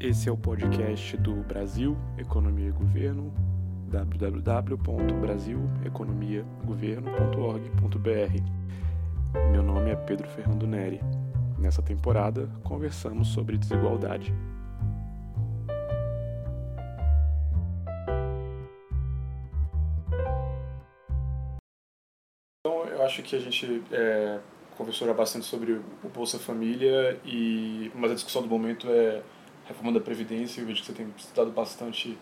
Esse é o podcast do Brasil Economia e Governo, www.brasileconomiagoverno.org.br. Meu nome é Pedro Fernando Neri. Nessa temporada, conversamos sobre desigualdade. Então, eu acho que a gente é, conversou já bastante sobre o Bolsa Família, e, mas a discussão do momento é reforma da Previdência, eu vejo que você tem estudado bastante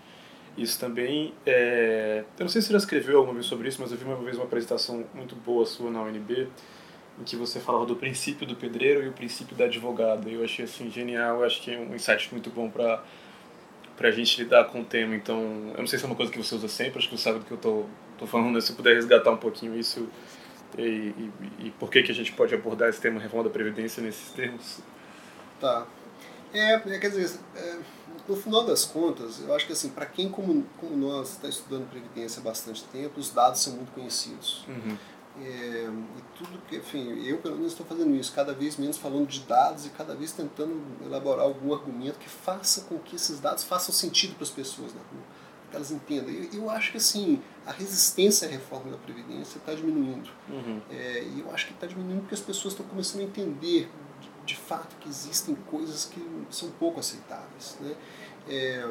isso também. É, eu não sei se você já escreveu alguma vez sobre isso, mas eu vi uma vez uma apresentação muito boa sua na UNB, em que você falava do princípio do pedreiro e o princípio da advogada. Eu achei assim genial, eu acho que é um insight muito bom para para a gente lidar com o tema. Então, eu não sei se é uma coisa que você usa sempre, acho que você sabe do que eu tô, tô falando, né? se puder resgatar um pouquinho isso e, e, e por que, que a gente pode abordar esse tema reforma da Previdência nesses termos. Tá. É, é, quer dizer, é, no final das contas, eu acho que assim, para quem como, como nós está estudando Previdência há bastante tempo, os dados são muito conhecidos. Uhum. É, e tudo que, enfim, eu pelo menos estou fazendo isso, cada vez menos falando de dados e cada vez tentando elaborar algum argumento que faça com que esses dados façam sentido para as pessoas na rua, que elas entendam. Eu, eu acho que assim, a resistência à reforma da Previdência está diminuindo. Uhum. É, e eu acho que está diminuindo porque as pessoas estão começando a entender de, fato que existem coisas que são pouco aceitáveis. Né? É,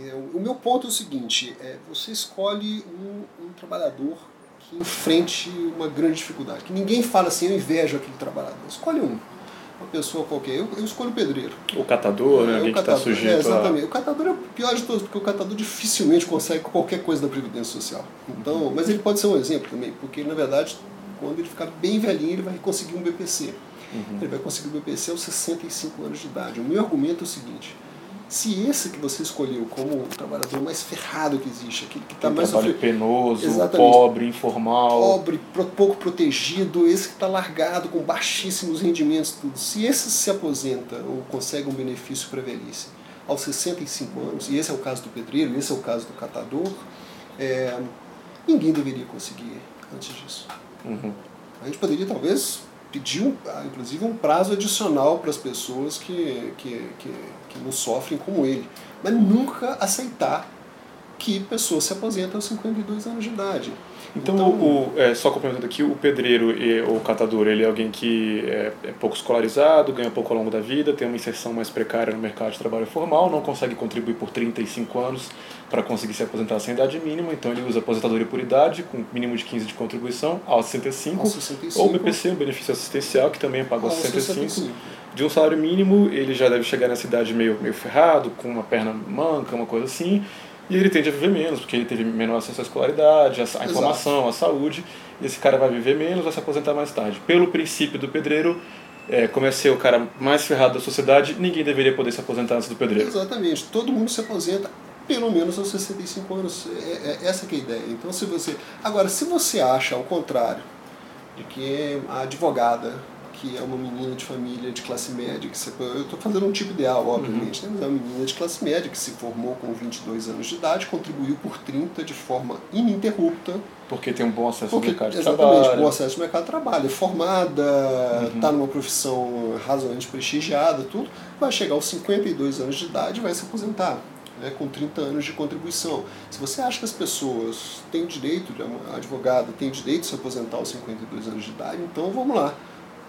é, o meu ponto é o seguinte: é, você escolhe um, um trabalhador que enfrente uma grande dificuldade. Que ninguém fala assim, eu invejo aquele trabalhador. Escolhe um. Uma pessoa qualquer. Eu, eu escolho o pedreiro. O catador, né? É, Alguém o que está catador, é, sujeito exatamente. a... O catador é o pior de todos, porque o catador dificilmente consegue qualquer coisa da Previdência Social. Então, mas ele pode ser um exemplo também, porque na verdade, quando ele ficar bem velhinho, ele vai conseguir um BPC. Uhum. Ele vai conseguir o BPC aos 65 anos de idade. O meu argumento é o seguinte: se esse que você escolheu como o trabalhador mais ferrado que existe, aquele que está mais trabalho sofrido, penoso, Exatamente. pobre, informal. pobre, pouco protegido, esse que está largado com baixíssimos rendimentos, tudo. Se esse se aposenta ou consegue um benefício para a velhice aos 65 anos, e esse é o caso do pedreiro, esse é o caso do catador, é, ninguém deveria conseguir antes disso. Uhum. A gente poderia talvez pedir, um, ah, inclusive, um prazo adicional para as pessoas que, que, que, que não sofrem como ele, mas nunca aceitar que pessoas se aposentam aos 52 anos de idade. Então, o, é, só complementando aqui, o pedreiro e o catador, ele é alguém que é, é pouco escolarizado, ganha pouco ao longo da vida, tem uma inserção mais precária no mercado de trabalho formal, não consegue contribuir por 35 anos para conseguir se aposentar sem idade mínima, então ele usa aposentadoria por idade, com mínimo de 15 de contribuição, aos 65, Aos 65, ou o BPC, o benefício assistencial, que também é pago aos aos 65. 65. De um salário mínimo, ele já deve chegar nessa idade meio, meio ferrado, com uma perna manca, uma coisa assim, e ele tende a viver menos, porque ele teve menor acesso à escolaridade, à informação, à saúde, e esse cara vai viver menos, vai se aposentar mais tarde. Pelo princípio do pedreiro, é, como é ser o cara mais ferrado da sociedade, ninguém deveria poder se aposentar antes do pedreiro. Exatamente. Todo mundo se aposenta pelo menos aos 65 anos. É, é, essa que é a ideia. Então, se você... Agora, se você acha, ao contrário, de que a advogada, que é uma menina de família de classe média, que se, eu estou fazendo um tipo ideal, obviamente, né? mas é uma menina de classe média que se formou com 22 anos de idade, contribuiu por 30 de forma ininterrupta, Porque tem um bom acesso porque, ao mercado de exatamente, trabalho. bom acesso ao mercado de trabalho, é formada, está numa profissão razoavelmente prestigiada, tudo, vai chegar aos 52 anos de idade e vai se aposentar. Né, com 30 anos de contribuição. Se você acha que as pessoas têm direito, a advogada tem direito de se aposentar aos 52 anos de idade, então vamos lá.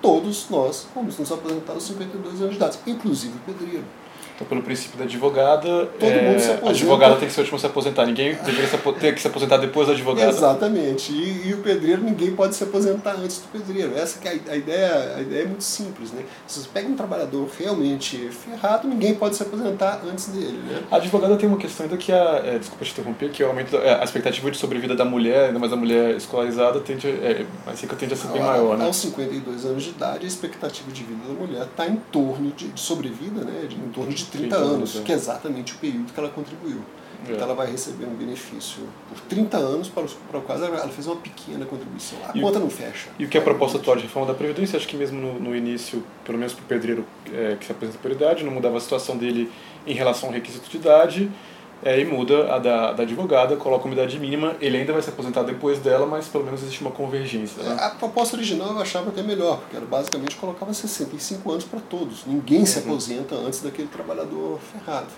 Todos nós vamos nos aposentar aos 52 anos de idade, inclusive o pedreiro. Então, pelo princípio da advogada, Todo é, mundo se a aposenta. advogada tem que ser o último a se aposentar. Ninguém deveria se ter que se aposentar depois da advogada. Exatamente. E, e o pedreiro, ninguém pode se aposentar antes do pedreiro. Essa que é a, a ideia, a ideia é muito simples, né? Se você pega um trabalhador realmente ferrado, ninguém pode se aposentar antes dele, né? A advogada tem uma questão ainda que a, é, desculpa te interromper, que o aumento é, a expectativa de sobrevida da mulher, ainda mais a mulher escolarizada, tende, a- é, mais rica tende a ser bem Ao- maior, né? Aos 52 anos de idade, a expectativa de vida da mulher está em torno de, de sobrevida, né? De, em torno de 30, 30 anos, anos, é. que é exatamente o período que ela contribuiu. É. Então ela vai receber um benefício por 30 anos para, os, para o qual ela fez uma pequena contribuição. A E o- conta não fecha. E o que é a proposta atual de reforma da Previdência, acho que mesmo no, no início, pelo menos para o pedreiro é, que se apresenta por idade, não mudava a situação dele em relação ao requisito de idade. É, e muda a da, da advogada, coloca uma idade mínima, ele ainda vai se aposentar depois dela, mas pelo menos existe uma convergência. Né? A proposta original eu achava até melhor, porque era basicamente colocava 65 anos para todos. Ninguém uhum. se aposenta antes daquele trabalhador ferrado.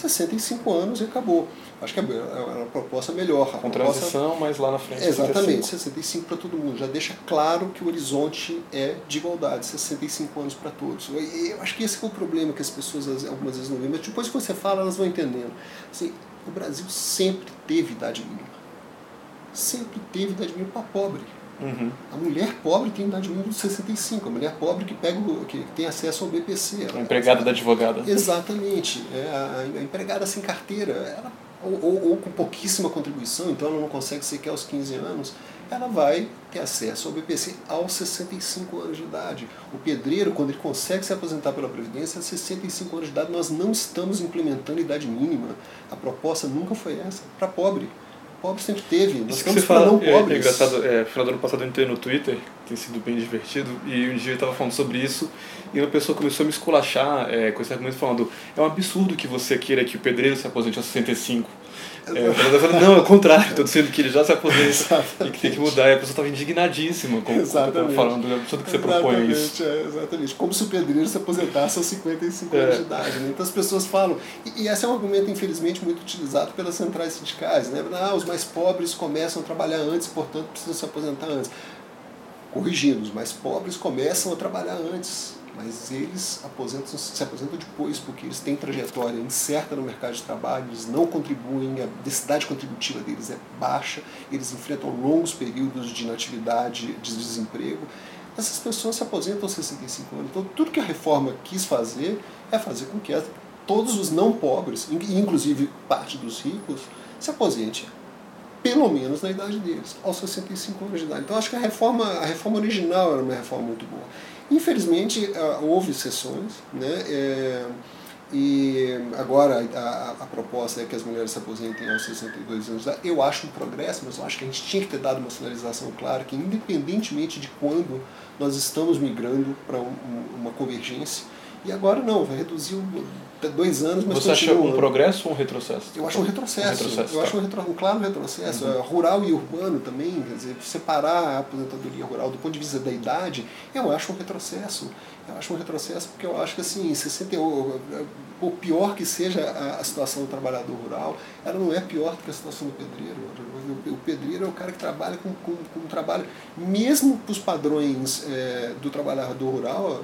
65 anos e acabou. Acho que é, é uma proposta melhor. Com transição, mas lá na frente. Exatamente, 65 para todo mundo. Já deixa claro que o horizonte é de igualdade, 65 anos para todos. E eu acho que esse é o problema que as pessoas algumas vezes não veem, mas depois que você fala, elas vão entendendo. Assim, o Brasil sempre teve idade mínima. Sempre teve idade mínima para pobre. Uhum. A mulher pobre tem idade mínima de 65. A mulher pobre que, pega o, que tem acesso ao BPC. A empregada da advogada. Exatamente. É, a, a empregada sem carteira, ela, ou, ou, ou, com pouquíssima contribuição, então ela não consegue sequer aos 15 anos, ela vai ter acesso ao BPC aos 65 anos de idade. O pedreiro, quando ele consegue se aposentar pela Previdência, aos 65 anos de idade, nós não estamos implementando idade mínima. A proposta nunca foi essa, para pobre pobre sempre teve. Nós Isso que você fala, não é, pobres. É engraçado, é, final do ano passado eu entrei no Twitter, tem sido bem divertido, e um dia eu estava falando sobre isso, e uma pessoa começou a me esculachar é, com esse argumento falando é um absurdo que você queira que o pedreiro se aposente aos 65. É, falando, não, é o contrário, estou dizendo que ele já se aposenta e que tem que mudar. E a pessoa estava indignadíssima com o que falando, é absurdo que você propõe isso. É, exatamente, como se o pedreiro se aposentasse aos 55 é. anos de idade. Né? Então as pessoas falam, e, e, esse é um argumento infelizmente muito utilizado pelas centrais sindicais, né? Ah, os mais pobres começam a trabalhar antes, portanto precisam se aposentar antes. Corrigindo, os mais pobres começam a trabalhar antes mas eles aposentam, se aposentam depois porque eles têm trajetória incerta no mercado de trabalho, eles não contribuem, a densidade contributiva deles é baixa, eles enfrentam longos períodos de inatividade, de desemprego. Essas pessoas se aposentam aos 65 anos. Então, tudo que a reforma quis fazer é fazer com que todos os não pobres, inclusive parte dos ricos, se aposentem pelo menos na idade deles, aos 65 anos de idade. Então acho que a reforma, a reforma original era uma reforma muito boa. Infelizmente, ah, houve exceções, né? É, e agora a, a, proposta é que as mulheres se aposentem aos 62 anos. Eu acho um progresso, mas eu acho que a gente tinha que ter dado uma sinalização clara que, independentemente de quando nós estamos migrando para um, uma convergência, e agora não, vai reduzir dois anos, mas Você acha um progresso ou um retrocesso? Eu acho um retrocesso. Um retrocesso eu tá. acho um, retro, um, claro retrocesso. Uhum. Rural e urbano também, quer dizer, separar a aposentadoria rural do ponto de vista da idade, eu acho um retrocesso. Eu acho um retrocesso porque eu acho que assim, 60, por pior que seja a, a situação do trabalhador rural, ela não é pior do que a situação do pedreiro. O pedreiro é o cara que trabalha com, com, com um trabalho, mesmo para os padrões é, do trabalhador rural,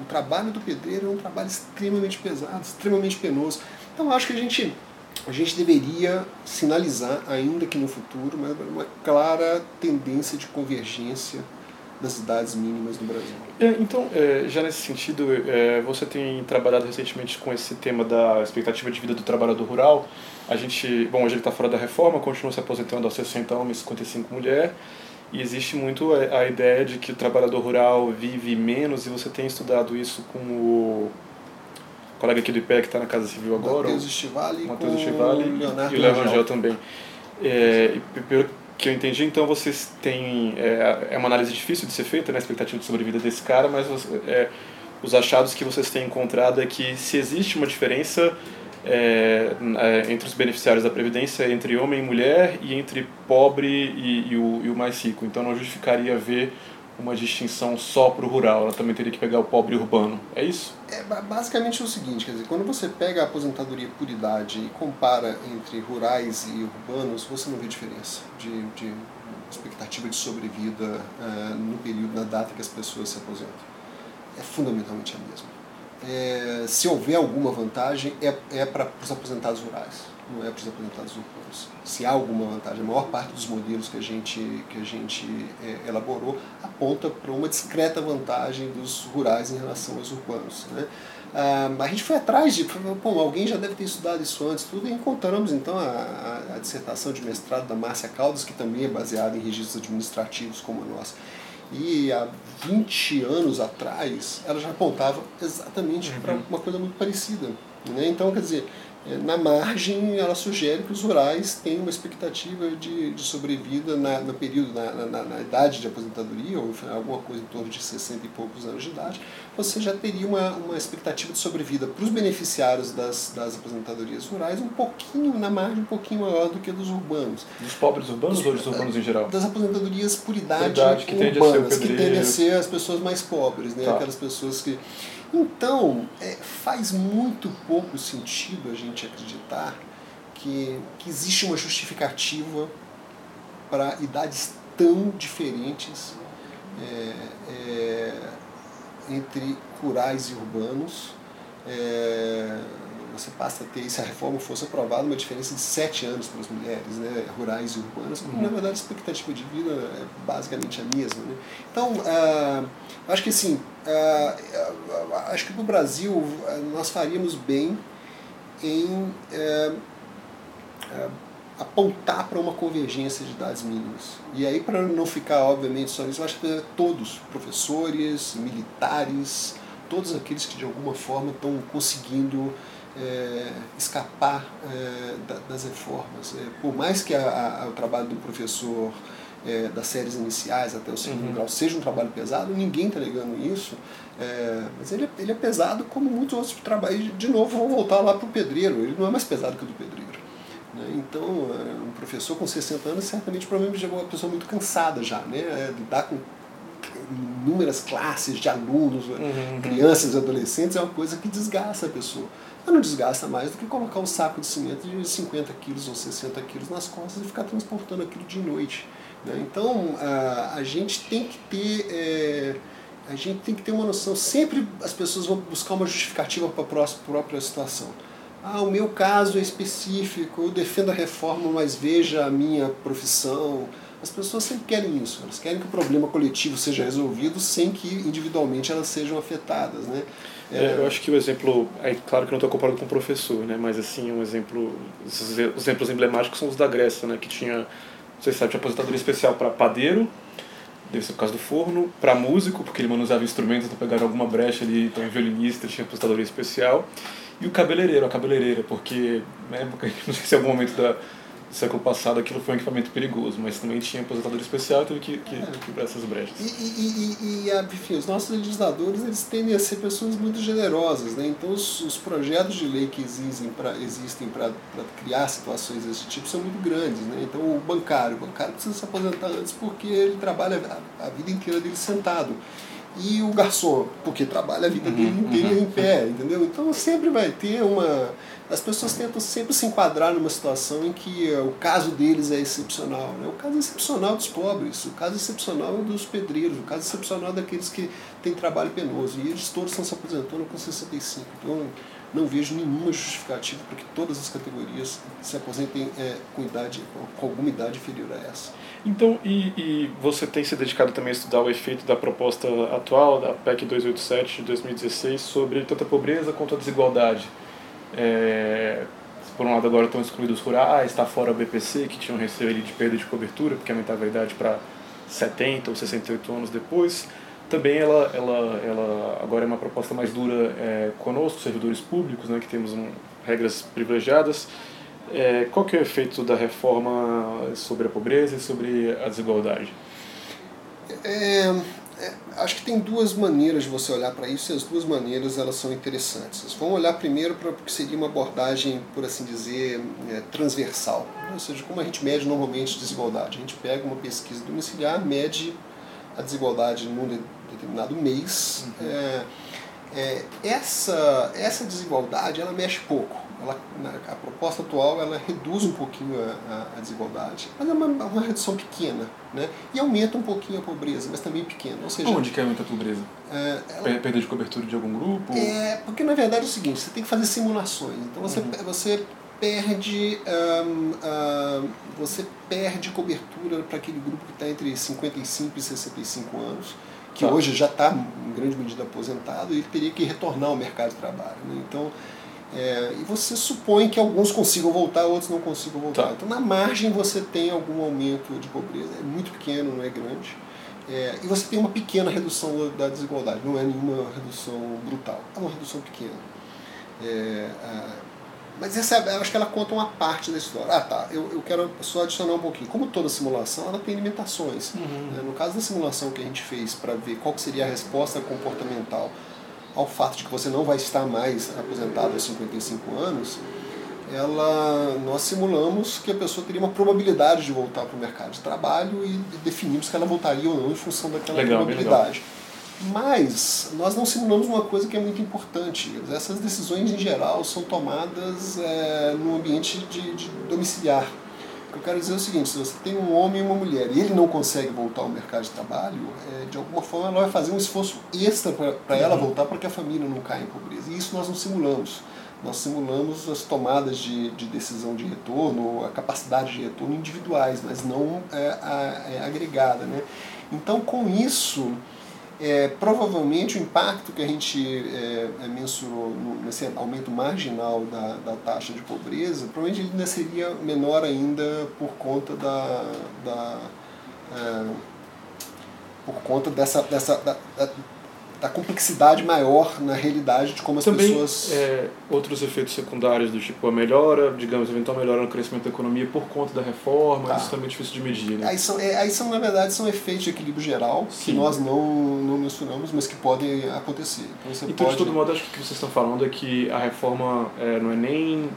o trabalho do pedreiro é um trabalho extremamente pesado, extremamente penoso. Então acho que a gente, a gente deveria sinalizar, ainda que no futuro, uma clara tendência de convergência das idades mínimas no Brasil. É, então, é, já nesse sentido, é, você tem trabalhado recentemente com esse tema da expectativa de vida do trabalhador rural. A gente, bom, hoje ele está fora da reforma, continua se aposentando aos 60 homens, 55 mulheres. E existe muito a ideia de que o trabalhador rural vive menos, e você tem estudado isso com o colega aqui do IPE que está na Casa Civil agora. Matheus Estivali, Matheus Estivali e o Léo Rangel também. É, e pelo que eu entendi, então vocês têm. É, é uma análise difícil de ser feita, né, a expectativa de sobrevida desse cara, mas é, os achados que vocês têm encontrado é que se existe uma diferença é, é, entre os beneficiários da Previdência entre homem e mulher e entre pobre e, e, o, e o mais rico. Então não justificaria ver uma distinção só para o rural, ela também teria que pegar o pobre urbano. É isso? É basicamente o seguinte, quer dizer, quando você pega a aposentadoria por idade e compara entre rurais e urbanos, você não vê diferença de, de expectativa de sobrevida uh, no período, na data que as pessoas se aposentam. É fundamentalmente a mesma é, se houver alguma vantagem, é, é para os aposentados rurais, não é para os aposentados urbanos. Se há alguma vantagem, a maior parte dos modelos que a gente, que a gente é, elaborou aponta para uma discreta vantagem dos rurais em relação aos urbanos. Né? Ah, a gente foi atrás de, bom, alguém já deve ter estudado isso antes, tudo, e encontramos então a, a, dissertação de mestrado da Márcia Caldas, que também é baseada em registros administrativos como a nossa. E há 20 anos atrás, ela já apontava exatamente uhum. para uma coisa muito parecida. Né? Então, quer dizer, na margem, ela sugere que os rurais têm uma expectativa de, de sobrevida na, no período, na, na, na, idade de aposentadoria, ou alguma coisa em torno de 60 e poucos anos de idade, você já teria uma, uma expectativa de sobrevida para os beneficiários das, das aposentadorias rurais um pouquinho, na margem, um pouquinho maior do que dos urbanos. Dos pobres urbanos dos, ou dos urbanos em geral? Das aposentadorias por idade, por idade que urbanas, que tendem a ser as pessoas mais pobres, né? Tá. aquelas pessoas que então, é, faz muito pouco sentido a gente acreditar que, que existe uma justificativa para idades tão diferentes é, é, entre rurais e urbanos. É, você passa a ter, se a reforma fosse aprovada, uma diferença de sete anos para as mulheres, né, rurais e urbanas, uhum. na verdade a expectativa de vida é basicamente a mesma. Né? Então, uh, acho que assim, acho que no Brasil nós faríamos bem em uh, apontar para uma convergência de idades mínimas. E aí, para não ficar, obviamente, só isso, eu acho que todos, professores, militares, todos aqueles que de alguma forma estão conseguindo é, escapar é, das reformas. É, por mais que a, a, o trabalho do professor é, das séries iniciais até o segundo uhum. grau seja um trabalho pesado, ninguém está negando isso, é, mas ele, é, ele é pesado como muitos outros trabalhos. De novo, vou voltar lá para o pedreiro, ele não é mais pesado que o do pedreiro. Né? Então, um professor com 60 anos certamente provavelmente é uma pessoa muito cansada já, né? lidar com inúmeras classes de alunos, uhum. crianças e adolescentes é uma coisa que desgasta a pessoa mas não desgasta mais do que colocar um saco de cimento de 50 quilos ou 60 quilos nas costas e ficar transportando aquilo de noite. Né? Então a, a gente tem que ter. É, a gente tem que ter uma noção, sempre as pessoas vão buscar uma justificativa para a própria situação. Ah, o meu caso é específico, eu defendo a reforma, mas veja a minha profissão. As pessoas sempre querem isso, elas querem que o problema coletivo seja resolvido sem que individualmente elas sejam afetadas. Né? É, eu acho que o exemplo, é claro que não estou comparando com o professor, né, mas assim, um exemplo, os exemplos emblemáticos são os da Grécia, né, que tinha, você sabe, tinha aposentadoria especial para padeiro, deve ser por causa do forno, para músico, porque ele manuseava instrumentos, então pegaram alguma brecha ali, então violinista tinha aposentadoria especial, e o cabeleireiro, a cabeleireira, porque, né, não sei se em algum momento da século passado aquilo foi um equipamento perigoso, mas também tinha aposentadoria especial e teve que, que é. quebrar essas brechas. E, e, e, e, enfim, os nossos legisladores eles tendem a ser pessoas muito generosas, né? então os, os projetos de lei que existem para existem criar situações desse tipo são muito grandes. Né? Então o bancário, o bancário precisa se aposentar antes porque ele trabalha a, a vida inteira dele sentado e o garçom, porque trabalha a vida dele uhum, inteira uhum. em pé, entendeu? Então sempre vai ter uma. As pessoas tentam sempre se enquadrar numa situação em que o caso deles é excepcional. Né? O caso excepcional dos pobres, o caso excepcional dos pedreiros, o caso excepcional daqueles que têm trabalho penoso. E eles todos estão se aposentando com 65. Então não vejo nenhuma justificativa para que todas as categorias se aposentem é, com, idade, com alguma idade inferior a essa. Então, e, e, você tem se dedicado também a estudar o efeito da proposta atual, da PEC 287 de 2016, sobre tanto a pobreza quanto a desigualdade. É, por um lado, agora estão excluídos rurais, está fora o BPC, que tinham receio de perda de cobertura, porque aumentava a idade para 70 ou 68 anos depois. Também ela, ela, ela agora é uma proposta mais dura é, conosco, servidores públicos, né, que temos um, regras privilegiadas. É, qual que é o efeito da reforma sobre a pobreza e sobre a desigualdade? É, é, acho que tem duas maneiras de você olhar para isso e as duas maneiras elas são interessantes. Vamos olhar primeiro para o que seria uma abordagem, por assim dizer, é, transversal. Ou seja, como a gente mede normalmente desigualdade. A gente pega uma pesquisa domiciliar, mede a desigualdade num determinado mês. Uhum. É, é, essa, essa desigualdade ela mexe pouco ela, a proposta atual ela reduz um pouquinho a, a, desigualdade, mas é uma, uma, redução pequena, né? E aumenta um pouquinho a pobreza, mas também pequena. Ou seja, Onde que aumenta a pobreza? É, ela, Perda de cobertura de algum grupo? É, porque na verdade é o seguinte, você tem que fazer simulações. Então você, uhum. você perde um, um, você perde cobertura para aquele grupo que está entre 55 e 65 anos, que tá. hoje já está em grande medida aposentado e ele teria que retornar ao mercado de trabalho. Né? Então é, e você supõe que alguns consigam voltar, outros não consigam voltar. Tá. Então, na margem, você tem algum aumento de pobreza. É muito pequeno, não é grande. É, e você tem uma pequena redução da desigualdade. Não é nenhuma redução brutal, é uma redução pequena. É, Mas essa, eu acho que ela conta uma parte da história. Ah, tá. Eu, eu quero só adicionar um pouquinho. Como toda simulação, ela tem limitações. Uhum. Né? No caso da simulação que a gente fez para ver qual seria a resposta comportamental ao fato de que você não vai estar mais aposentado aos 55 anos, ela, nós simulamos que a pessoa teria uma probabilidade de voltar para o mercado de trabalho e definimos que ela voltaria ou não em função daquela legal, probabilidade. Mas nós não simulamos uma coisa que é muito importante. Essas decisões, em geral, são tomadas é, no ambiente de, de domiciliar. O que eu quero dizer é o seguinte, se você tem um homem e uma mulher e ele não consegue voltar ao mercado de trabalho, é, de alguma forma ela vai fazer um esforço extra para ela uhum. voltar para que a família não caia em pobreza. E isso nós não simulamos. Nós simulamos as tomadas de, de decisão de retorno, a capacidade de retorno individuais, mas não é, a, é agregada. Né? Então, com isso, é, provavelmente o impacto que a gente é, é, mensurou no, nesse aumento marginal da, da taxa de pobreza, provavelmente ainda seria menor ainda por conta da, da é, por conta dessa, dessa da, da, da complexidade maior na realidade de como as Também, pessoas. É, outros efeitos secundários do tipo a melhora, digamos, eventual melhora no crescimento da economia por conta da reforma, tá. isso também é difícil de medir. Né? Aí, são, é, aí são, na verdade, são efeitos de equilíbrio geral Sim. que nós não, não mencionamos, mas que podem acontecer. Então, então pode... de todo modo, acho que o que vocês estão falando é que a reforma é, não é nem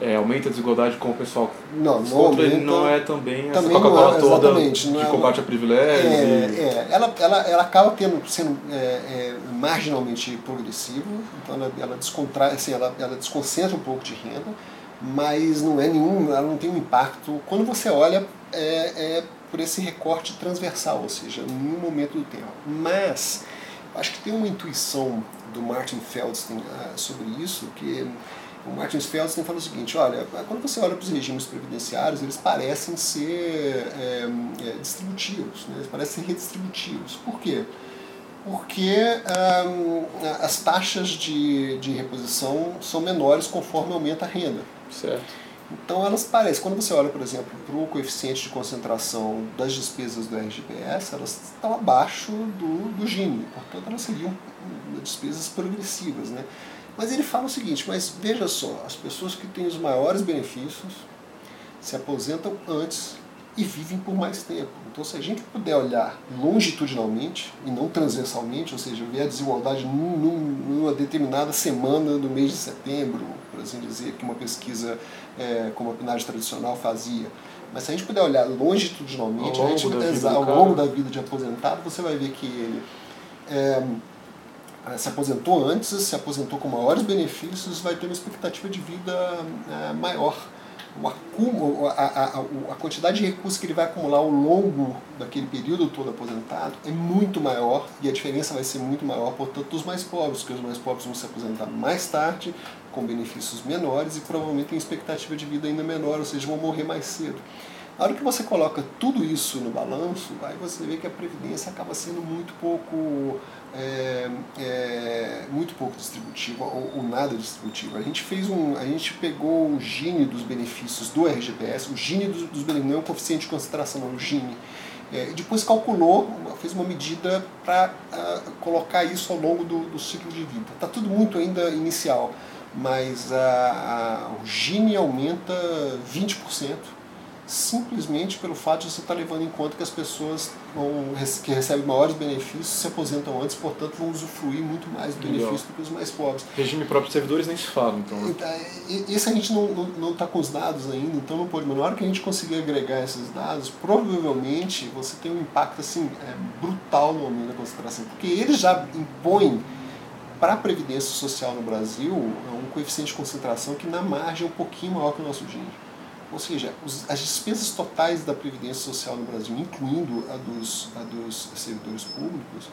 é, aumenta a desigualdade com o pessoal. Não, não aumenta, ele não é também, também essa Coca-Cola é, toda que é, combate a privilégios. É, e... é, ela, ela, ela acaba tendo, sendo é, é, marginalmente progressiva, então ela, ela, descontrai, assim, ela, ela desconcentra um pouco de renda, mas não é nenhum, ela não tem um impacto. Quando você olha, é, é por esse recorte transversal, ou seja, em nenhum momento do tempo. Mas acho que tem uma intuição do Martin Feldstein uh, sobre isso que o Martin Feldstein fala o seguinte, olha, quando você olha para os regimes previdenciários, eles parecem ser é, é, distributivos, né? eles parecem ser redistributivos. Por quê? Porque um, as taxas de, de reposição são menores conforme aumenta a renda. Certo. Então elas parecem, quando você olha, por exemplo, para o coeficiente de concentração das despesas do RGPS, elas estão abaixo do, do Gini, portanto elas seriam despesas progressivas. Né? Mas ele fala o seguinte, mas veja só, as pessoas que têm os maiores benefícios se aposentam antes e vivem por mais tempo. Então, se a gente puder olhar longitudinalmente e não transversalmente, ou seja, ver a desigualdade numa determinada semana do mês de setembro, por assim dizer, que uma pesquisa é, como a PNAD tradicional fazia, mas se a gente puder olhar longitudinalmente, ao longo, gente, da, vida ao longo da vida de aposentado, você vai ver que ele é, se aposentou antes, se aposentou com maiores benefícios, vai ter uma expectativa de vida é, maior. O acúmulo, a, a, a, quantidade de recursos que ele vai acumular ao longo daquele período todo aposentado é muito maior e a diferença vai ser muito maior, portanto, dos mais pobres, porque os mais pobres vão se aposentar mais tarde, com benefícios menores e provavelmente têm expectativa de vida ainda menor, ou seja, vão morrer mais cedo. Na hora que você coloca tudo isso no balanço, aí você vê que a Previdência acaba sendo muito pouco é, é, muito pouco distributiva ou, ou, nada distributiva. A gente fez um, a gente pegou o Gini dos benefícios do RGPS, o Gini dos, dos benefícios, não é um coeficiente de concentração, não, o Gini. É, e depois calculou, fez uma medida para ah, colocar isso ao longo do, do ciclo de vida. Está tudo muito ainda inicial, mas uh, uh, o Gini aumenta 20% simplesmente pelo fato de você estar levando em conta que as pessoas vão, que recebem maiores benefícios se aposentam antes, portanto vão usufruir muito mais do benefício do que os mais pobres. Regime próprio de servidores nem se fala, então. Né? então esse a gente não está com os dados ainda, então não pode. Mas na hora que a gente conseguir agregar esses dados, provavelmente você tem um impacto assim, é, brutal no aumento da concentração, porque eles já impõem para a Previdência Social no Brasil um coeficiente de concentração que na margem é um pouquinho maior que o nosso dinheiro. Ou seja, os, as despesas totais da Previdência Social no Brasil, incluindo a dos, a dos servidores públicos,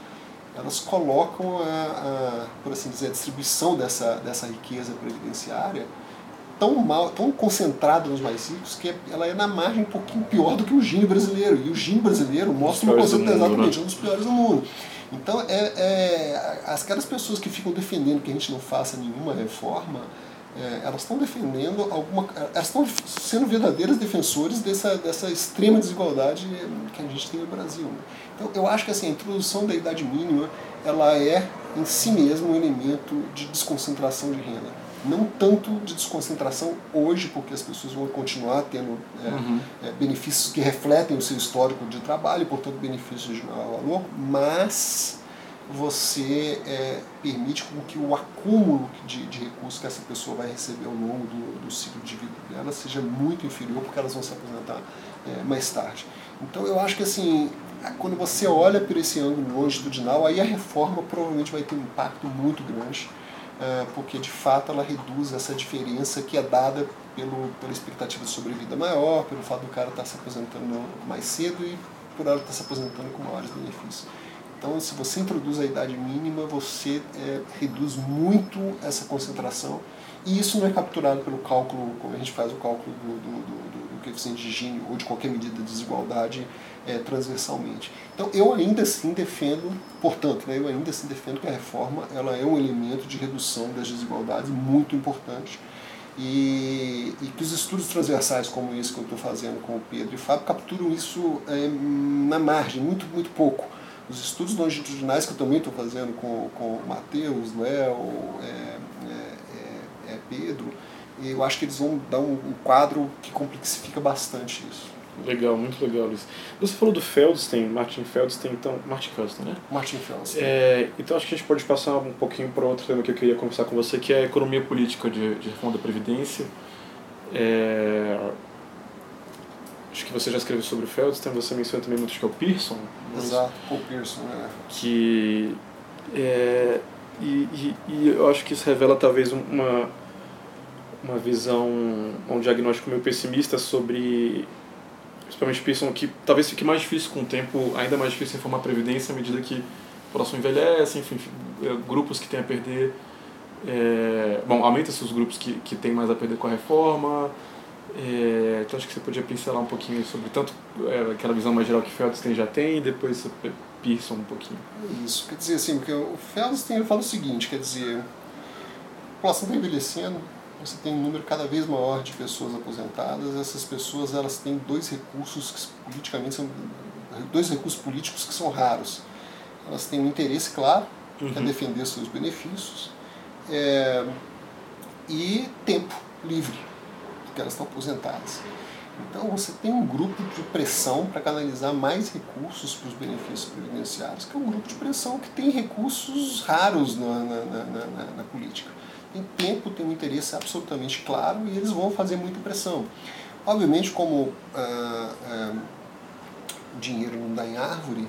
elas colocam, a, a, por assim dizer, a distribuição dessa, dessa riqueza previdenciária tão mal, tão concentrada nos mais ricos que ela é na margem um pouquinho pior do que o Gini brasileiro. E o Gini brasileiro mostra uma conceito exatamente né? um dos piores do mundo. Então, é, é, aquelas pessoas que ficam defendendo que a gente não faça nenhuma reforma, é, elas estão defendendo alguma. Elas estão sendo verdadeiros defensores dessa, dessa extrema desigualdade que a gente tem no Brasil. Né? Então, eu acho que assim, a introdução da idade mínima ela é, em si mesma, um elemento de desconcentração de renda. não tanto de desconcentração hoje, porque as pessoas vão continuar tendo é, uhum. é, benefícios que refletem o seu histórico de trabalho, portanto benefícios de maior valor, mas você é, permite com que o acúmulo de, de, recursos que essa pessoa vai receber ao longo do, do, ciclo de vida dela seja muito inferior, porque elas vão se aposentar é, mais tarde. Então eu acho que assim, quando você olha por esse ângulo longitudinal, aí a reforma provavelmente vai ter um impacto muito grande é, porque de fato ela reduz essa diferença que é dada pelo, pela expectativa de sobrevida maior, pelo fato do cara estar tá se aposentando mais cedo e por ela estar tá se aposentando com maiores benefícios. Então, se você introduz a idade mínima, você é, reduz muito essa concentração e isso não é capturado pelo cálculo, como a gente faz o cálculo do, do, do, do coeficiente de Gini ou de qualquer medida de desigualdade é, transversalmente. Então eu ainda assim defendo, portanto, né, eu ainda assim defendo que a reforma ela é um elemento de redução das desigualdades muito importante e, e que os estudos transversais como esse que eu estou fazendo com o Pedro e o Fábio capturam isso é, na margem, muito, muito pouco. Os estudos longitudinais que eu também estou fazendo com, com o Matheus, Léo, é, é, é, Pedro, eu acho que eles vão dar um, um quadro que complexifica bastante isso. Legal, muito legal, Luiz. Você falou do Feldstein, Martin Feldstein, então. Martin Feldstein, né? Martin Feldstein. É, então acho que a gente pode passar um pouquinho para outro tema que eu queria conversar com você, que é a economia política de, de reforma da Previdência. É, acho que você já escreveu sobre o Feldstein, você menciona também muito acho que é o Pearson. Exato, o Pearson, é. Que. É, e, e, e eu acho que isso revela talvez uma, uma visão, um diagnóstico meio pessimista sobre principalmente pensam que talvez fique mais difícil com o tempo, ainda mais difícil reformar a Previdência à medida que a população envelhece, enfim, é, grupos que têm a perder. É, bom, aumenta-se os grupos que, que têm mais a perder com a reforma. É, então acho que você podia pincelar um pouquinho sobre tanto é, aquela visão mais geral que Feldstein já tem e depois Pearson um pouquinho. Isso, quer dizer assim, porque o Feldstein ele fala o seguinte, quer dizer, a população está envelhecendo, você tem um número cada vez maior de pessoas aposentadas. Essas pessoas elas têm dois recursos que politicamente são dois recursos políticos que são raros. Elas têm um interesse claro, uhum. que é uhum. defender seus benefícios, é, e tempo livre, porque elas estão aposentadas. Então você tem um grupo de pressão para canalizar mais recursos para os benefícios previdenciários, que é um grupo de pressão que tem recursos raros na, na, na, na, política tem tempo, tem um interesse absolutamente claro e eles vão fazer muita pressão. Obviamente, como ah, ah, dinheiro não dá em árvore,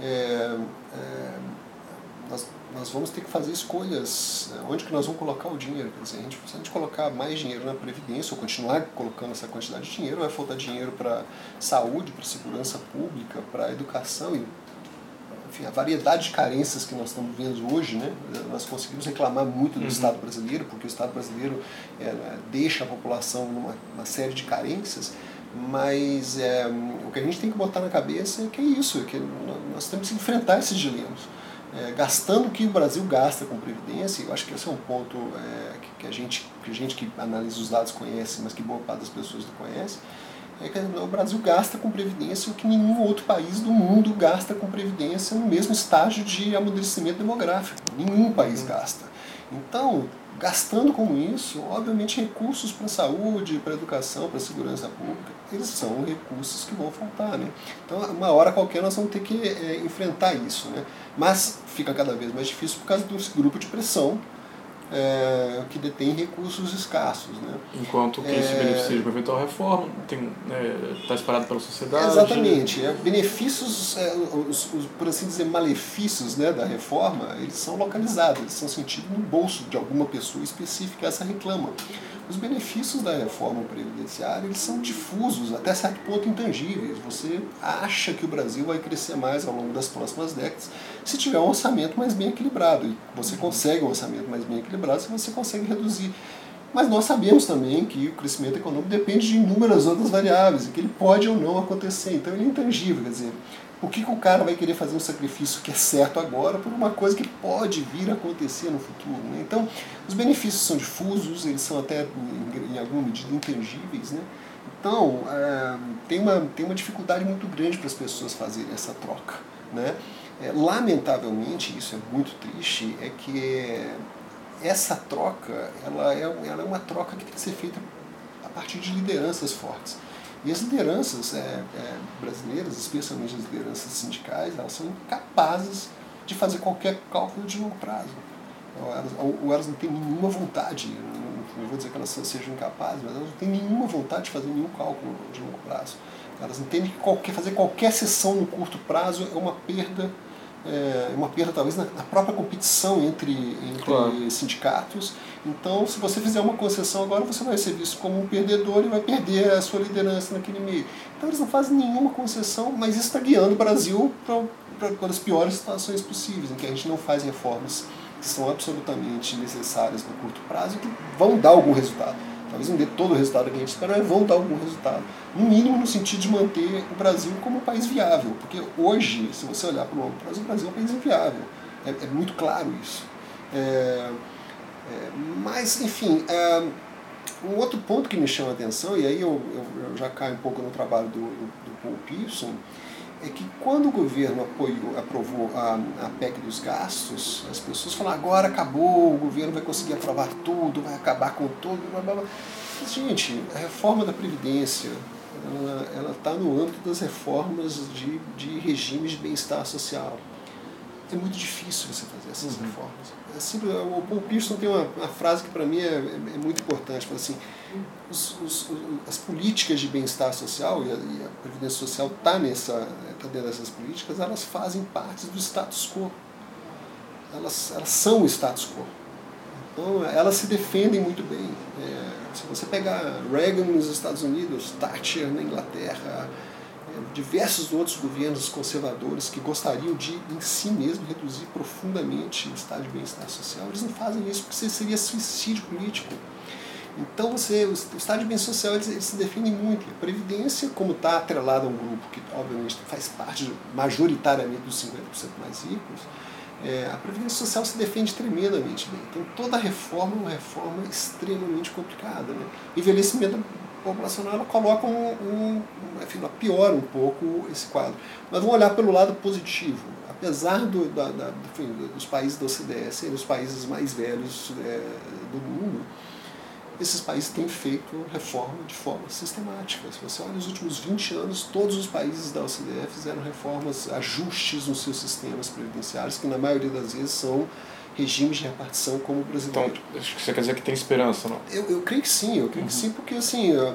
é, é, nós, nós vamos ter que fazer escolhas. Né? Onde que nós vamos colocar o dinheiro? Quer dizer, a gente, se a gente colocar mais dinheiro na Previdência ou continuar colocando essa quantidade de dinheiro, vai faltar dinheiro para saúde, para segurança pública, para educação e enfim, a variedade de carências que nós estamos vendo hoje, né, nós conseguimos reclamar muito do uhum. Estado brasileiro, porque o Estado brasileiro é, deixa a população numa, numa série de carências, mas é, o que a gente tem que botar na cabeça é que é isso, é que nós temos que enfrentar esses dilemas. É, gastando o que o Brasil gasta com previdência, eu acho que esse é um ponto é, que, que, a gente, que a gente que analisa os dados conhece, mas que boa parte das pessoas não conhece, é que o Brasil gasta com previdência o que nenhum outro país do mundo gasta com previdência no mesmo estágio de amadurecimento demográfico. Nenhum país gasta. Então, gastando com isso, obviamente recursos para a saúde, para a educação, para a segurança pública, eles são recursos que vão faltar. Né? Então, uma hora qualquer nós vamos ter que é, enfrentar isso. Né? Mas fica cada vez mais difícil por causa desse grupo de pressão é, que detém recursos escassos. Né? Enquanto que é, se beneficia de uma eventual reforma está né, tá espalhado pela sociedade. Exatamente. É, benefícios, é, os, os, por assim dizer, malefícios né, da reforma, eles são localizados, eles são sentidos no bolso de alguma pessoa específica, essa reclama. Os benefícios da reforma previdenciária eles são difusos, até certo ponto intangíveis. Você acha que o Brasil vai crescer mais ao longo das próximas décadas se tiver um orçamento mais bem equilibrado. E você consegue um orçamento mais bem equilibrado se você consegue reduzir. Mas nós sabemos também que o crescimento econômico depende de inúmeras outras variáveis e que ele pode ou não acontecer. Então ele é intangível, quer dizer, por que, que o cara vai querer fazer um sacrifício que é certo agora por uma coisa que pode vir a acontecer no futuro? Né? Então, os benefícios são difusos, eles são até, em, em alguma medida, intangíveis. Né? Então, é, tem, uma, tem uma dificuldade muito grande para as pessoas fazerem essa troca. Né? É, lamentavelmente, isso é muito triste, é que essa troca ela é, ela é uma troca que tem que ser feita a partir de lideranças fortes. E as lideranças é, é, brasileiras, especialmente as lideranças sindicais, elas são incapazes de fazer qualquer cálculo de longo prazo. Ou elas, ou elas não têm nenhuma vontade, não, vou dizer que elas sejam incapazes, mas elas não têm nenhuma vontade de fazer nenhum cálculo de longo prazo. Elas entendem que qualquer, fazer qualquer sessão no curto prazo é uma perda é, uma perda talvez na, na própria competição entre, entre claro. sindicatos. Então, se você fizer uma concessão agora, você vai ser visto como um perdedor e vai perder a sua liderança naquele meio. Então, eles não fazem nenhuma concessão, mas isso está guiando o Brasil para as piores situações possíveis, em que a gente não faz reformas que são absolutamente necessárias no curto prazo e que vão dar algum resultado. Talvez não dê todo o resultado que a gente espera, mas vão dar algum resultado. No mínimo no sentido de manter o Brasil como um país viável. Porque hoje, se você olhar para o longo prazo, o Brasil é um país inviável. É, é muito claro isso. É, é, mas, enfim, é, um outro ponto que me chama a atenção, e aí eu, eu, eu já caio um pouco no trabalho do, do Paul Pearson, é que quando o governo apoiou, aprovou a, a PEC dos gastos, as pessoas falam agora acabou, o governo vai conseguir aprovar tudo, vai acabar com tudo, blá, blá, blá. Mas, gente, a reforma da Previdência ela está no âmbito das reformas de, de regimes de bem-estar social. É muito difícil você fazer essas uhum. reformas. É simples, o Paul Pearson tem uma, uma frase que para mim é, é, é, muito importante, fala assim, os, os, as políticas de bem-estar social, e a, e a, Previdência Social está nessa, tá dentro dessas políticas, elas fazem parte do status quo. Elas, elas são o status quo. Então, elas se defendem muito bem. É, se você pegar Reagan nos Estados Unidos, Thatcher na Inglaterra, diversos outros governos conservadores que gostariam de, em si mesmo, reduzir profundamente o estado de bem-estar social, eles não fazem isso porque seria suicídio político. Então, você, o estado de bem-estar social ele, ele, se define muito. A Previdência, como está atrelada a um grupo que, obviamente, faz parte majoritariamente dos 50% mais ricos, é, a Previdência Social se defende tremendamente bem. Então, toda reforma é uma reforma extremamente complicada. Né? Envelhecimento populacional ela coloca um, um enfim, ela piora um pouco esse quadro. Mas vamos olhar pelo lado positivo. Apesar do, da, da, enfim, dos países da OCDE serem os países mais velhos é, do mundo, esses países têm feito reforma de forma sistemática. Se você olha nos últimos 20 anos, todos os países da OCDE fizeram reformas, ajustes nos seus sistemas previdenciários, que na maioria das vezes são regimes de repartição como o brasileiro. Então, acho que você quer dizer que tem esperança, não? Eu, eu creio que sim, eu creio uhum. que sim, porque assim, é,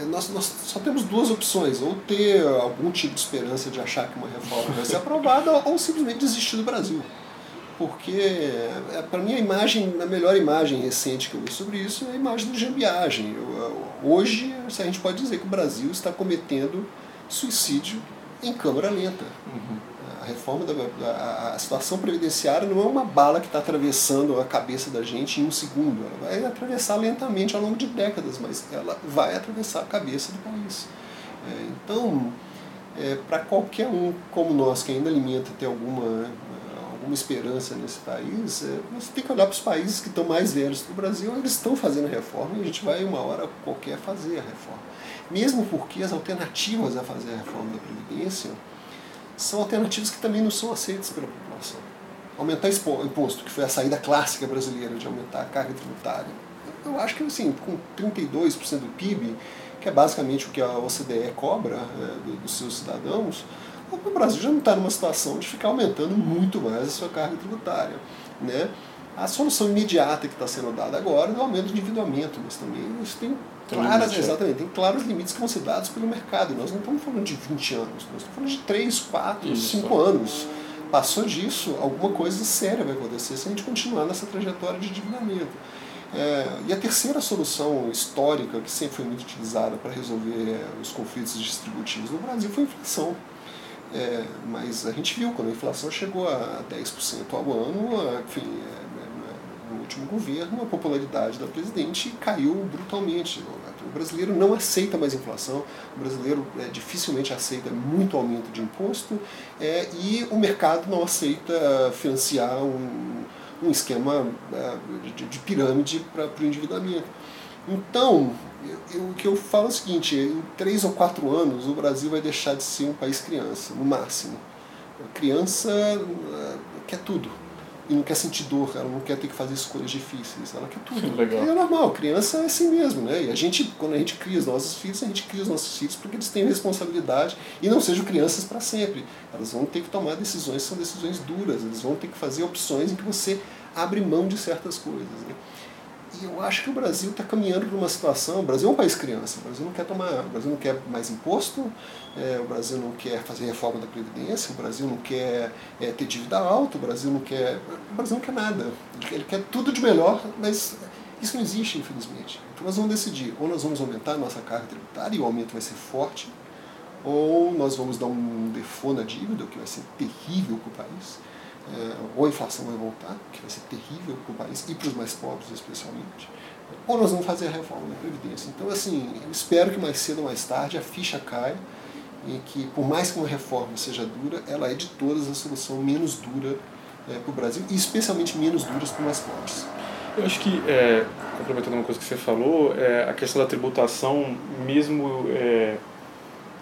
é, nós, nós só temos duas opções, ou ter algum tipo de esperança de achar que uma reforma vai ser aprovada, ou simplesmente desistir do Brasil. Porque, é, para mim, a imagem, a melhor imagem recente que eu vi sobre isso é a imagem do jambiagem. Hoje, a gente pode dizer que o Brasil está cometendo suicídio em câmara lenta. Uhum a reforma da a, situação previdenciária não é uma bala que está atravessando a cabeça da gente em um segundo. Ela vai atravessar lentamente ao longo de décadas, mas ela vai atravessar a cabeça do país. É, então, é, para qualquer um como nós que ainda alimenta ter alguma alguma esperança nesse país, é, você tem que olhar para os países que estão mais velhos que o Brasil, eles estão fazendo reforma e a gente vai uma hora qualquer fazer a reforma. Mesmo porque as alternativas a fazer a reforma da Previdência são alternativas que também não são aceitas pela população. Aumentar imposto, que foi a saída clássica brasileira de aumentar a carga tributária. Eu acho que assim, com 32% do PIB, que é basicamente o que a OCDE cobra é, dos seus cidadãos, o Brasil já não está numa situação de ficar aumentando muito mais a sua carga tributária. Né? A solução imediata que está sendo dada agora é o aumento do endividamento, mas também isso tem claras, limite, é. exatamente, tem claros limites que vão ser dados pelo mercado. Nós não estamos falando de 20 anos, nós estamos falando de 3, 4, Isso. 5 anos. Passou disso, alguma coisa séria vai acontecer se a gente continuar nessa trajetória de endividamento. É, e a terceira solução histórica, que sempre foi muito utilizada para resolver os conflitos distributivos no Brasil, foi a inflação. É, mas a gente viu, quando a inflação chegou a 10% ao ano, enfim, é, no último governo, a popularidade da presidente caiu brutalmente. O brasileiro não aceita mais inflação, o brasileiro é, dificilmente aceita muito aumento de imposto é, e o mercado não aceita financiar um, um esquema é, de, de, pirâmide para o endividamento. Então, eu, o que eu falo é o seguinte: em três ou quatro anos, o Brasil vai deixar de ser um país criança, no máximo. A criança quer tudo e não quer sentir dor, ela não quer ter que fazer escolhas difíceis, ela quer tudo. Legal. E é normal, criança é assim mesmo, né? E a gente, quando a gente cria os nossos filhos, a gente cria os nossos filhos porque eles têm responsabilidade e não sejam crianças para sempre. Elas vão ter que tomar decisões, são decisões duras, eles vão ter que fazer opções em que você abre mão de certas coisas. Né? E eu acho que o Brasil está caminhando para uma situação. O Brasil é um país criança. O Brasil não quer tomar, o Brasil não quer mais imposto. É, o Brasil não quer fazer reforma da previdência. O Brasil não quer é, ter dívida alta. O Brasil não quer, o Brasil não quer nada. Ele quer tudo de melhor, mas isso não existe, infelizmente. Então nós vamos decidir. Ou nós vamos aumentar a nossa carga tributária e o aumento vai ser forte, ou nós vamos dar um default na dívida, o que vai ser terrível para o país é, ou a inflação vai voltar, que vai ser terrível para o país e para os mais pobres especialmente, ou nós vamos fazer a reforma da Previdência. Então, assim, eu espero que mais cedo ou mais tarde a ficha caia e que, por mais que uma reforma seja dura, ela é de todas a solução menos dura é, para o Brasil e especialmente menos dura para os mais pobres. Eu acho que, é, complementando uma coisa que você falou, é, a questão da tributação, mesmo é,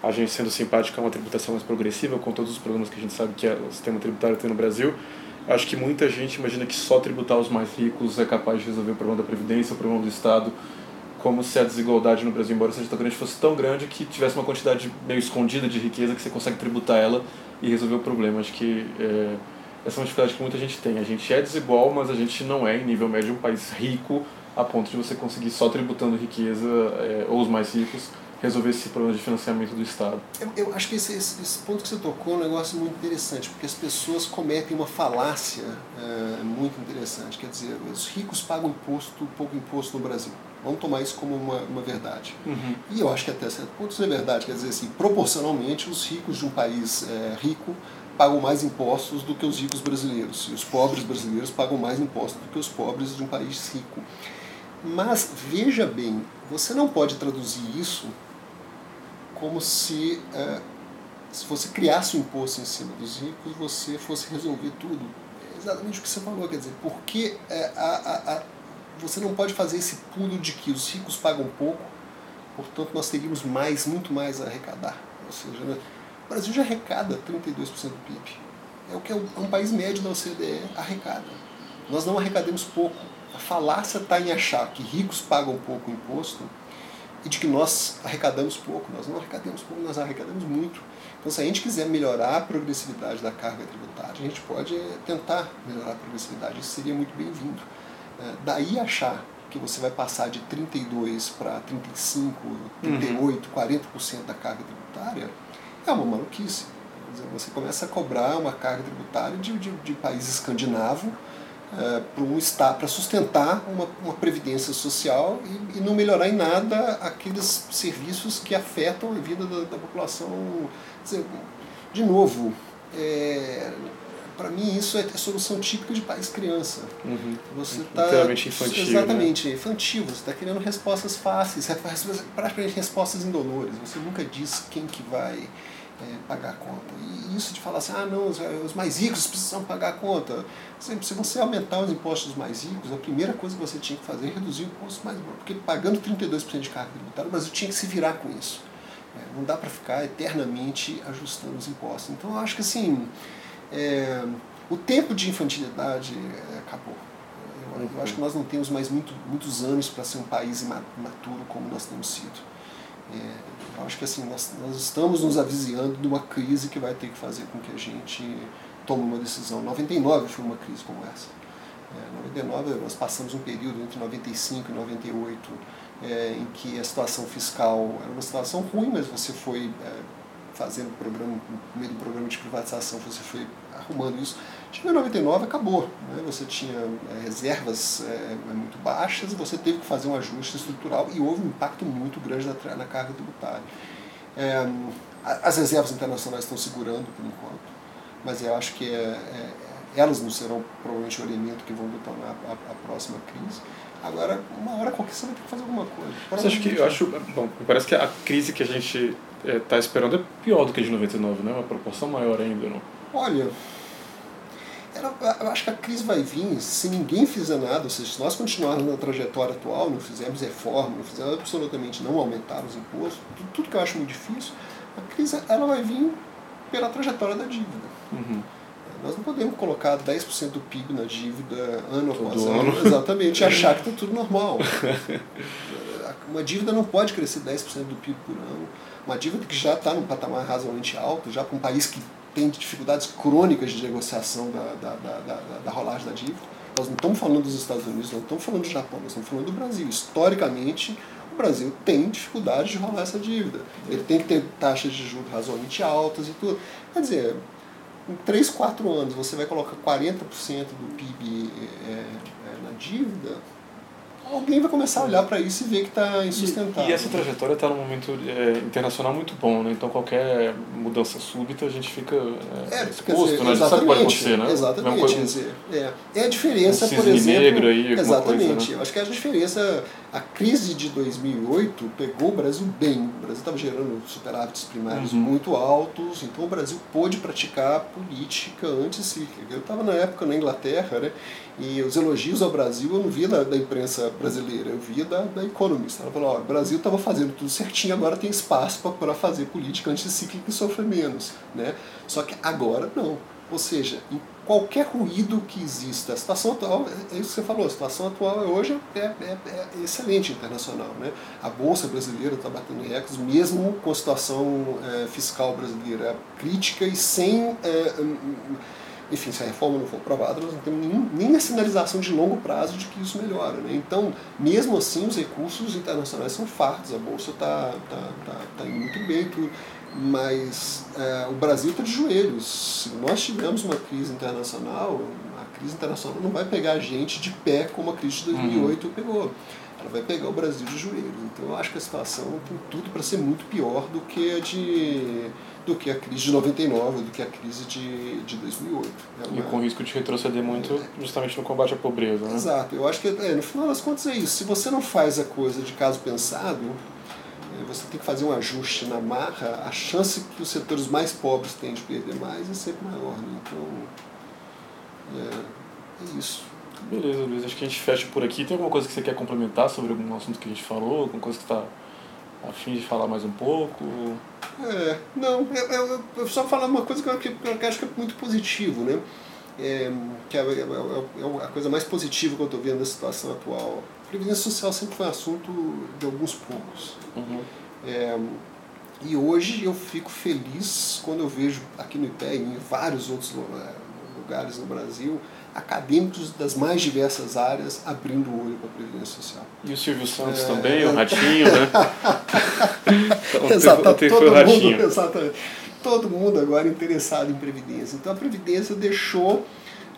a gente sendo simpática a uma tributação mais progressiva, com todos os problemas que a gente sabe que é o sistema tributário tem no Brasil, acho que muita gente imagina que só tributar os mais ricos é capaz de resolver o problema da Previdência, o problema do Estado, como se a desigualdade no Brasil, embora seja tão grande, fosse tão grande que tivesse uma quantidade meio escondida de riqueza que você consegue tributar ela e resolver o problema. Acho que é, essa é uma dificuldade que muita gente tem. A gente é desigual, mas a gente não é, em nível médio, um país rico a ponto de você conseguir só tributando riqueza, é, ou os mais ricos, resolver esse problema de financiamento do Estado. Eu, eu acho que esse, esse, esse, ponto que você tocou é um negócio muito interessante, porque as pessoas cometem uma falácia é, muito interessante. Quer dizer, os ricos pagam imposto, pouco imposto no Brasil. Vamos tomar isso como uma, uma verdade. Uhum. E eu acho que até certo ponto isso é verdade. Quer dizer, assim, proporcionalmente, os ricos de um país é, rico pagam mais impostos do que os ricos brasileiros. E os pobres brasileiros pagam mais impostos do que os pobres de um país rico. Mas veja bem, você não pode traduzir isso como se, é, se você criasse um imposto em cima dos ricos, você fosse resolver tudo. É exatamente o que você falou, quer dizer, porque é, a, a, a, você não pode fazer esse pulo de que os ricos pagam pouco, portanto nós teríamos mais, muito mais a arrecadar. Ou seja, né, o Brasil já arrecada 32% do PIB. É o que é um, é um país médio da OCDE arrecada. Nós não arrecademos pouco. A falácia está em achar que ricos pagam pouco imposto e de que nós arrecadamos pouco. Nós não arrecadamos pouco, nós arrecadamos muito. Então, se a gente quiser melhorar a progressividade da carga tributária, a gente pode tentar melhorar a progressividade, isso seria muito bem-vindo. É, daí achar que você vai passar de 32 para 35, 38, uhum. 40% da carga tributária é uma maluquice. Você começa a cobrar uma carga tributária de, de, de país escandinavo, para um para sustentar uma, uma previdência social e, e, não melhorar em nada aqueles serviços que afetam a vida da, da população. Dizer, de novo, é, para mim isso é, solução típica de país criança. Uhum. Você está infantil. Exatamente, né? infantil. Você está querendo respostas fáceis, praticamente respostas indolores. Você nunca diz quem que vai é, pagar a conta. E isso de falar assim, ah não, os, os mais ricos precisam pagar a conta. Se, se você aumentar os impostos dos mais ricos, a primeira coisa que você tinha que fazer é reduzir o imposto mais porque pagando 32% de carga tributária, o Brasil tinha que se virar com isso. É, não dá para ficar eternamente ajustando os impostos. Então eu acho que assim, é, o tempo de infantilidade é, acabou. Eu, eu, acho que nós não temos mais muito, muitos anos para ser um país imaturo como nós temos sido. Eu acho que assim, nós, nós estamos nos avizinhando de uma crise que vai ter que fazer com que a gente tome uma decisão. 99 foi uma crise como essa. É, 99 nós passamos um período entre 95 e 98 é, em que a situação fiscal era uma situação ruim, mas você foi é, fazendo programa, no meio do programa de privatização, você foi arrumando isso. Chegou em 99, acabou. Né? Você tinha é, reservas é, muito baixas você teve que fazer um ajuste estrutural e houve um impacto muito grande na, na carga tributária. É, as reservas internacionais estão segurando por enquanto, mas eu acho que elas não serão provavelmente o elemento que vão detonar a, a, próxima crise. Agora, uma hora qualquer você vai ter que fazer alguma coisa. Você acha que, eu acho, bom, parece que a crise que a gente está é, esperando é pior do que a de 99, né? Uma proporção maior ainda, não? Olha, eu acho que a crise vai vir se ninguém fizer nada, ou seja, se nós continuarmos na trajetória atual, não fizermos reforma, não fizermos absolutamente não aumentar os impostos, tudo, tudo, que eu acho muito difícil, a crise ela vai vir pela trajetória da dívida. Uhum. Nós não podemos colocar 10% do PIB na dívida ano após ano, ano, exatamente, e achar que está tudo normal. Uma dívida não pode crescer 10% do PIB por ano. Uma dívida que já está num patamar razoavelmente alto, já para um país que tem dificuldades crônicas de negociação da, da, da, da, da rolagem da dívida. Nós não estamos falando dos Estados Unidos, não estamos falando do Japão, nós estamos falando do Brasil. Historicamente, o Brasil tem dificuldade de rolar essa dívida. Ele tem que ter taxas de juros razoavelmente altas e tudo. Quer dizer, em 3, 4 anos você vai colocar 40% do PIB é, é, na dívida, alguém vai começar a olhar para isso e ver que está insustentável. E, e, essa trajetória está num momento é, internacional muito bom, né? Então qualquer mudança súbita a gente fica é, é exposto, dizer, né? A gente sabe que pode acontecer, né? Exatamente. Coisa, dizer, é, é a diferença, um por exemplo. Negro aí, exatamente. Coisa, né? Acho que é a diferença. A crise de 2008 pegou o Brasil bem. O Brasil estava gerando superávites primários uhum. muito altos, então o Brasil pôde praticar política anticíclica. Eu estava na época na Inglaterra, né? E os elogios ao Brasil eu não via da, da imprensa brasileira, eu via da, da Economist. Ela falou, ó, o Brasil estava fazendo tudo certinho, agora tem espaço para fazer política anticíclica e sofrer menos. Né? Só que agora não. Ou seja, em qualquer ruído que exista, a situação atual, é isso que você falou, a situação atual hoje é, é, é excelente internacional. Né? A Bolsa brasileira está batendo recordes, mesmo com a situação é, fiscal brasileira crítica e sem é, enfim, se a reforma não for aprovada, nós não temos nem, nem a sinalização de longo prazo de que isso melhora. Né? Então, mesmo assim, os recursos internacionais são fartos, a Bolsa está tá, tá, tá indo muito bem, tudo, mas é, o Brasil está de joelhos. Se nós tivermos uma crise internacional, a crise internacional não vai pegar a gente de pé como a crise de 2008 uhum. pegou. Ela vai pegar o Brasil de joelhos. Então, eu acho que a situação tem tudo para ser muito pior do que a de do que a crise de 99, do que a crise de, de 2008. É uma... E com risco de retroceder muito é. justamente no combate à pobreza. Né? Exato. Eu acho que é, no final das contas é isso. Se você não faz a coisa de caso pensado, você tem que fazer um ajuste na marra, a chance que os setores mais pobres têm de perder mais é sempre maior. Né? Então, é, é isso. Beleza, Luiz. Acho que a gente fecha por aqui. Tem alguma coisa que você quer complementar sobre algum assunto que a gente falou? Alguma coisa que está a fim de falar mais um pouco? É, não, eu, eu, eu só falar uma coisa que eu, que eu acho que é muito positivo, né? É, que é, é, é, a coisa mais positiva que eu estou vendo da situação atual. Previdência Social sempre foi assunto de alguns poucos. Uhum. É, e hoje eu fico feliz quando eu vejo aqui no IPE e em vários outros lugares no Brasil acadêmicos das mais diversas áreas abrindo o olho para a Previdência Social. E o Silvio Santos é... também, o Ratinho, né? então, Exato, tá todo mundo, ratinho. exatamente. Todo mundo agora interessado em Previdência. Então a Previdência deixou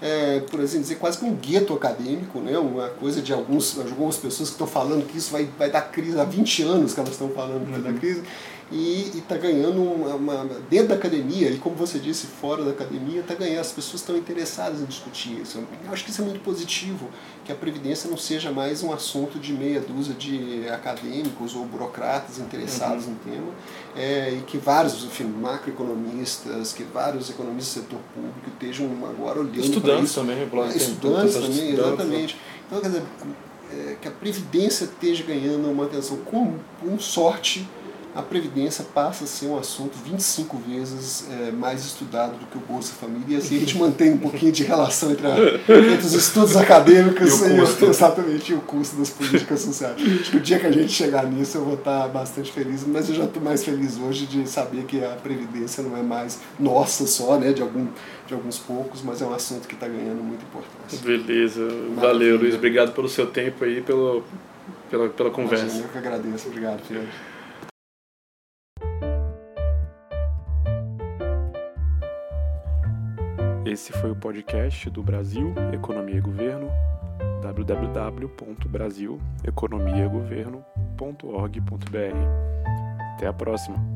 é, por assim dizer, quase que um gueto acadêmico, né? uma coisa de alguns, algumas pessoas que estão falando que isso vai, vai dar crise há 20 anos que elas estão falando que vai dar uhum. crise, e está ganhando uma, uma, dentro da academia, e como você disse, fora da academia, está ganhando, as pessoas estão interessadas em discutir isso. Eu acho que isso é muito positivo, que a Previdência não seja mais um assunto de meia dúzia de acadêmicos ou burocratas interessados uhum. no tema, é, e que vários, enfim, macroeconomistas, que vários economistas do setor público estejam agora olhando Estudantes isso. também, Estudantes também, exatamente. Então, quer dizer, é, que a Previdência esteja ganhando uma atenção com, com sorte a Previdência passa a ser um assunto 25 vezes é, mais estudado do que o Bolsa Família, e assim a gente mantém um pouquinho de relação entre, a, entre os estudos acadêmicos e, o, exatamente, e o custo das políticas sociais. Acho que o dia que a gente chegar nisso eu vou estar bastante feliz, mas eu já estou mais feliz hoje de saber que a Previdência não é mais nossa só, né, de, algum, de alguns poucos, mas é um assunto que está ganhando muita importância. Beleza, Maravilha. valeu Luiz, obrigado pelo seu tempo aí, pelo, pela, pela conversa. Imagina, eu que agradeço, obrigado, Pedro. Esse foi o podcast do Brasil Economia e Governo, www.brasileconomiagoverno.org.br. Até a próxima!